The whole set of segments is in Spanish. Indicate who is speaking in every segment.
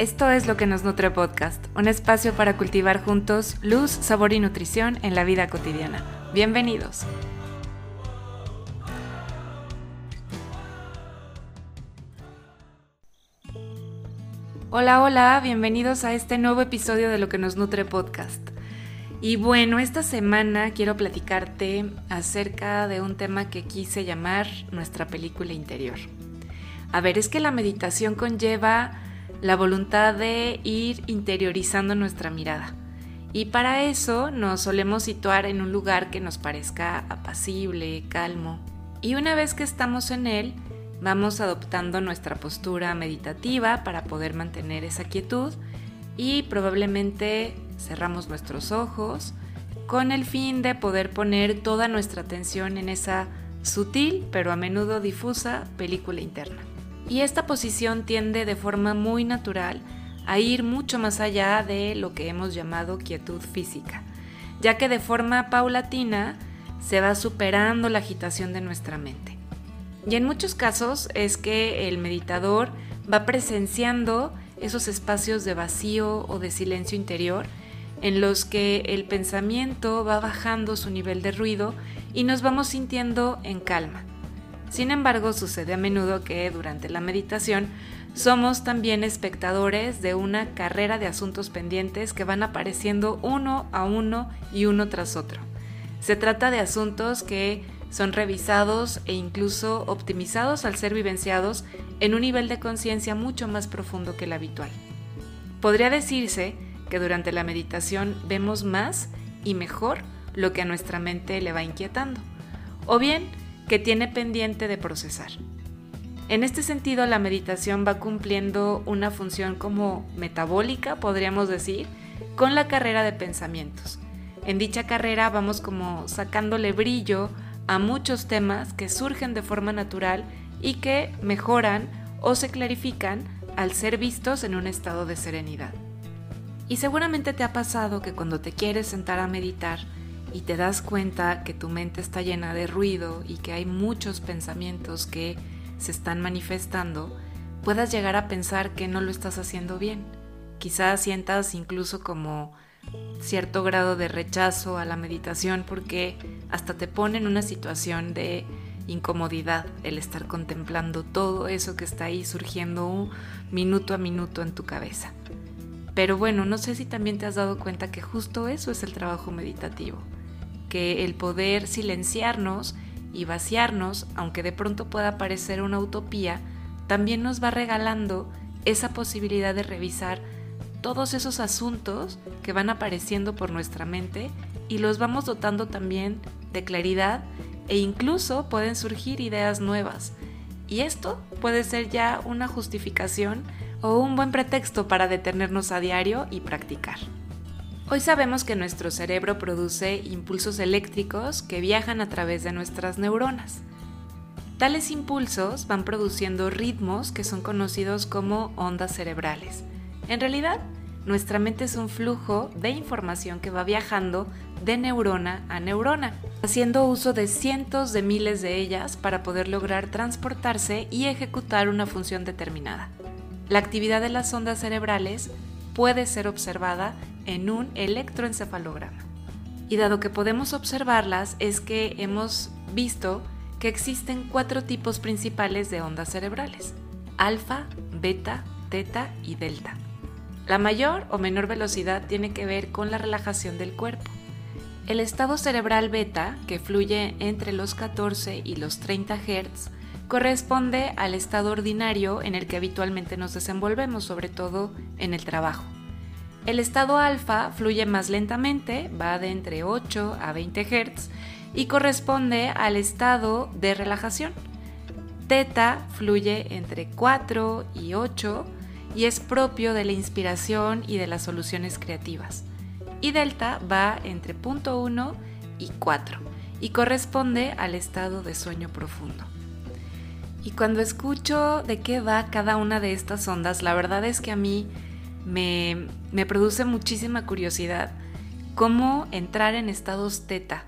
Speaker 1: Esto es lo que nos nutre podcast, un espacio para cultivar juntos luz, sabor y nutrición en la vida cotidiana. Bienvenidos. Hola, hola, bienvenidos a este nuevo episodio de lo que nos nutre podcast. Y bueno, esta semana quiero platicarte acerca de un tema que quise llamar nuestra película interior. A ver, es que la meditación conlleva la voluntad de ir interiorizando nuestra mirada. Y para eso nos solemos situar en un lugar que nos parezca apacible, calmo. Y una vez que estamos en él, vamos adoptando nuestra postura meditativa para poder mantener esa quietud y probablemente cerramos nuestros ojos con el fin de poder poner toda nuestra atención en esa sutil pero a menudo difusa película interna. Y esta posición tiende de forma muy natural a ir mucho más allá de lo que hemos llamado quietud física, ya que de forma paulatina se va superando la agitación de nuestra mente. Y en muchos casos es que el meditador va presenciando esos espacios de vacío o de silencio interior en los que el pensamiento va bajando su nivel de ruido y nos vamos sintiendo en calma. Sin embargo, sucede a menudo que durante la meditación somos también espectadores de una carrera de asuntos pendientes que van apareciendo uno a uno y uno tras otro. Se trata de asuntos que son revisados e incluso optimizados al ser vivenciados en un nivel de conciencia mucho más profundo que el habitual. Podría decirse que durante la meditación vemos más y mejor lo que a nuestra mente le va inquietando. O bien, que tiene pendiente de procesar. En este sentido, la meditación va cumpliendo una función como metabólica, podríamos decir, con la carrera de pensamientos. En dicha carrera vamos como sacándole brillo a muchos temas que surgen de forma natural y que mejoran o se clarifican al ser vistos en un estado de serenidad. Y seguramente te ha pasado que cuando te quieres sentar a meditar, y te das cuenta que tu mente está llena de ruido y que hay muchos pensamientos que se están manifestando, puedas llegar a pensar que no lo estás haciendo bien. Quizás sientas incluso como cierto grado de rechazo a la meditación porque hasta te pone en una situación de incomodidad el estar contemplando todo eso que está ahí surgiendo minuto a minuto en tu cabeza. Pero bueno, no sé si también te has dado cuenta que justo eso es el trabajo meditativo que el poder silenciarnos y vaciarnos, aunque de pronto pueda parecer una utopía, también nos va regalando esa posibilidad de revisar todos esos asuntos que van apareciendo por nuestra mente y los vamos dotando también de claridad e incluso pueden surgir ideas nuevas. Y esto puede ser ya una justificación o un buen pretexto para detenernos a diario y practicar. Hoy sabemos que nuestro cerebro produce impulsos eléctricos que viajan a través de nuestras neuronas. Tales impulsos van produciendo ritmos que son conocidos como ondas cerebrales. En realidad, nuestra mente es un flujo de información que va viajando de neurona a neurona, haciendo uso de cientos de miles de ellas para poder lograr transportarse y ejecutar una función determinada. La actividad de las ondas cerebrales puede ser observada en un electroencefalograma. Y dado que podemos observarlas, es que hemos visto que existen cuatro tipos principales de ondas cerebrales, alfa, beta, teta y delta. La mayor o menor velocidad tiene que ver con la relajación del cuerpo. El estado cerebral beta, que fluye entre los 14 y los 30 Hz, corresponde al estado ordinario en el que habitualmente nos desenvolvemos, sobre todo en el trabajo. El estado alfa fluye más lentamente, va de entre 8 a 20 Hz y corresponde al estado de relajación. Teta fluye entre 4 y 8 y es propio de la inspiración y de las soluciones creativas. Y delta va entre 0.1 y 4 y corresponde al estado de sueño profundo. Y cuando escucho de qué va cada una de estas ondas, la verdad es que a mí me, produce muchísima curiosidad cómo entrar en estados teta.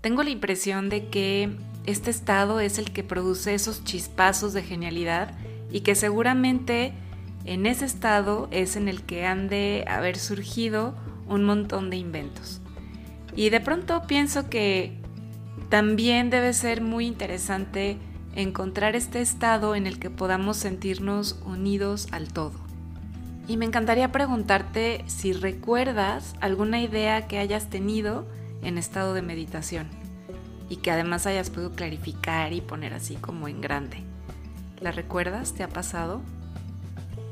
Speaker 1: Tengo la impresión de que este estado es el que produce esos chispazos de genialidad y que seguramente en ese estado es en el que han de haber surgido un montón de inventos. Y de pronto pienso que también debe ser muy interesante encontrar este estado en el que podamos sentirnos unidos al todo. Y me encantaría preguntarte si recuerdas alguna idea que hayas tenido en estado de meditación y que además hayas podido clarificar y poner así como en grande. ¿La recuerdas? ¿Te ha pasado?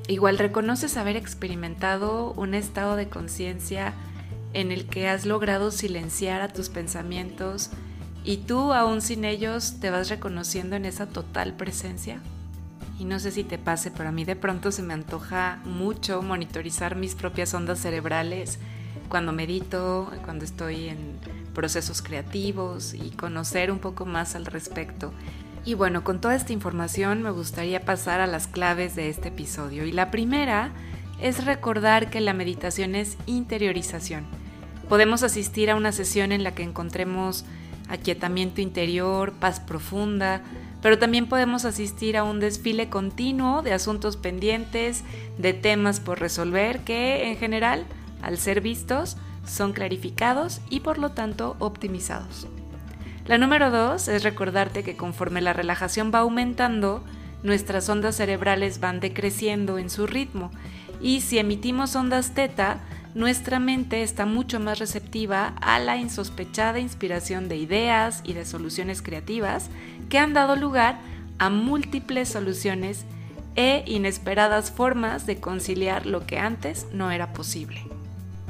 Speaker 1: Igual reconoces haber experimentado un estado de conciencia en el que has logrado silenciar a tus pensamientos y tú aún sin ellos te vas reconociendo en esa total presencia. Y no sé si te pase, pero a mí de pronto se me antoja mucho monitorizar mis propias ondas cerebrales cuando medito, cuando estoy en procesos creativos y conocer un poco más al respecto. Y bueno, con toda esta información me gustaría pasar a las claves de este episodio. Y la primera es recordar que la meditación es interiorización. Podemos asistir a una sesión en la que encontremos aquietamiento interior, paz profunda, pero también podemos asistir a un desfile continuo de asuntos pendientes, de temas por resolver que en general, al ser vistos, son clarificados y por lo tanto optimizados. La número dos es recordarte que conforme la relajación va aumentando, nuestras ondas cerebrales van decreciendo en su ritmo y si emitimos ondas teta, nuestra mente está mucho más receptiva a la insospechada inspiración de ideas y de soluciones creativas que han dado lugar a múltiples soluciones e inesperadas formas de conciliar lo que antes no era posible.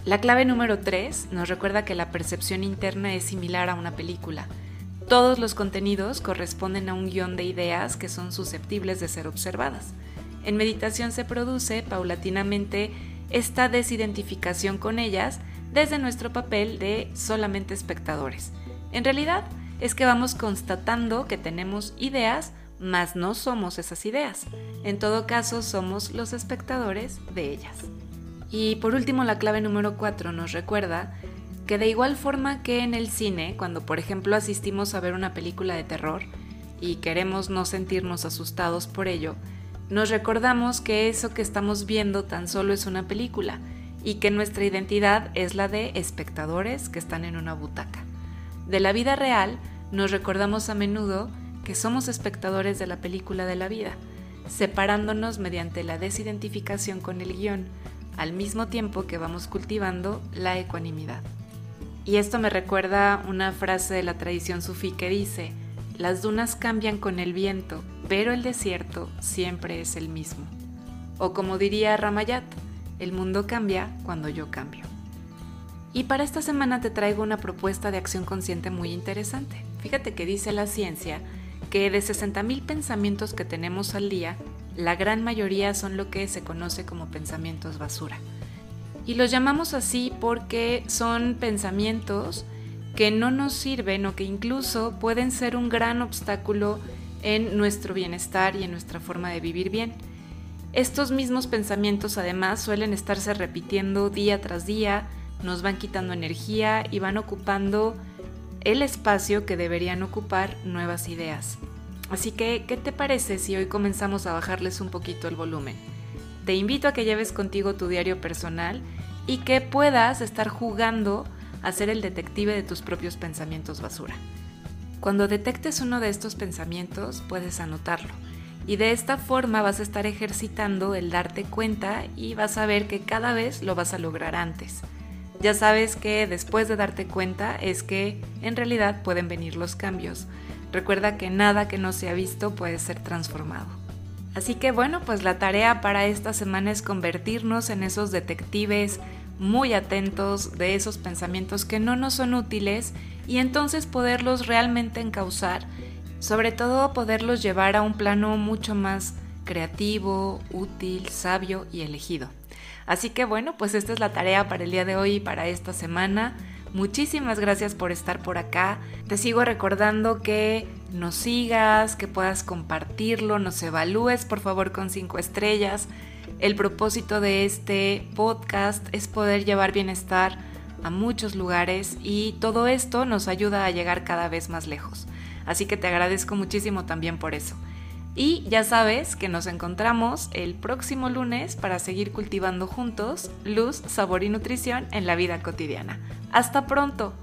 Speaker 1: La clave número 3 nos recuerda que la percepción interna es similar a una película. Todos los contenidos corresponden a un guion de ideas que son susceptibles de ser observadas. En meditación se produce paulatinamente esta desidentificación con ellas desde nuestro papel de solamente espectadores. En realidad es que vamos constatando que tenemos ideas, mas no somos esas ideas. En todo caso, somos los espectadores de ellas. Y por último, la clave número 4 nos recuerda que de igual forma que en el cine, cuando por ejemplo asistimos a ver una película de terror y queremos no sentirnos asustados por ello, nos recordamos que eso que estamos viendo tan solo es una película y que nuestra identidad es la de espectadores que están en una butaca. De la vida real, nos recordamos a menudo que somos espectadores de la película de la vida, separándonos mediante la desidentificación con el guion, al mismo tiempo que vamos cultivando la ecuanimidad. Y esto me recuerda una frase de la tradición sufí que dice, las dunas cambian con el viento, pero el desierto siempre es el mismo. O como diría Ramayat, el mundo cambia cuando yo cambio. Y para esta semana te traigo una propuesta de acción consciente muy interesante. Fíjate que dice la ciencia que de 60.000 pensamientos que tenemos al día, la gran mayoría son lo que se conoce como pensamientos basura. Y los llamamos así porque son pensamientos que no nos sirven o que incluso pueden ser un gran obstáculo en nuestro bienestar y en nuestra forma de vivir bien. Estos mismos pensamientos además suelen estarse repitiendo día tras día, nos van quitando energía y van ocupando el espacio que deberían ocupar nuevas ideas. Así que, ¿qué te parece si hoy comenzamos a bajarles un poquito el volumen? Te invito a que lleves contigo tu diario personal y que puedas estar jugando a ser el detective de tus propios pensamientos basura. Cuando detectes uno de estos pensamientos, puedes anotarlo. Y de esta forma vas a estar ejercitando el darte cuenta y vas a ver que cada vez lo vas a lograr antes. Ya sabes que después de darte cuenta es que en realidad pueden venir los cambios. Recuerda que nada que no se ha visto puede ser transformado. Así que bueno, pues la tarea para esta semana es convertirnos en esos detectives muy atentos de esos pensamientos que no nos son útiles y entonces poderlos realmente encauzar, sobre todo poderlos llevar a un plano mucho más creativo, útil, sabio y elegido. Así que bueno, pues esta es la tarea para el día de hoy y para esta semana. Muchísimas gracias por estar por acá. Te sigo recordando que nos sigas, que puedas compartirlo, nos evalúes por favor con cinco estrellas el propósito de este podcast es poder llevar bienestar a muchos lugares y todo esto nos ayuda a llegar cada vez más lejos. Así que te agradezco muchísimo también por eso. Y ya sabes que nos encontramos el próximo lunes para seguir cultivando juntos luz, sabor y nutrición en la vida cotidiana. Hasta pronto.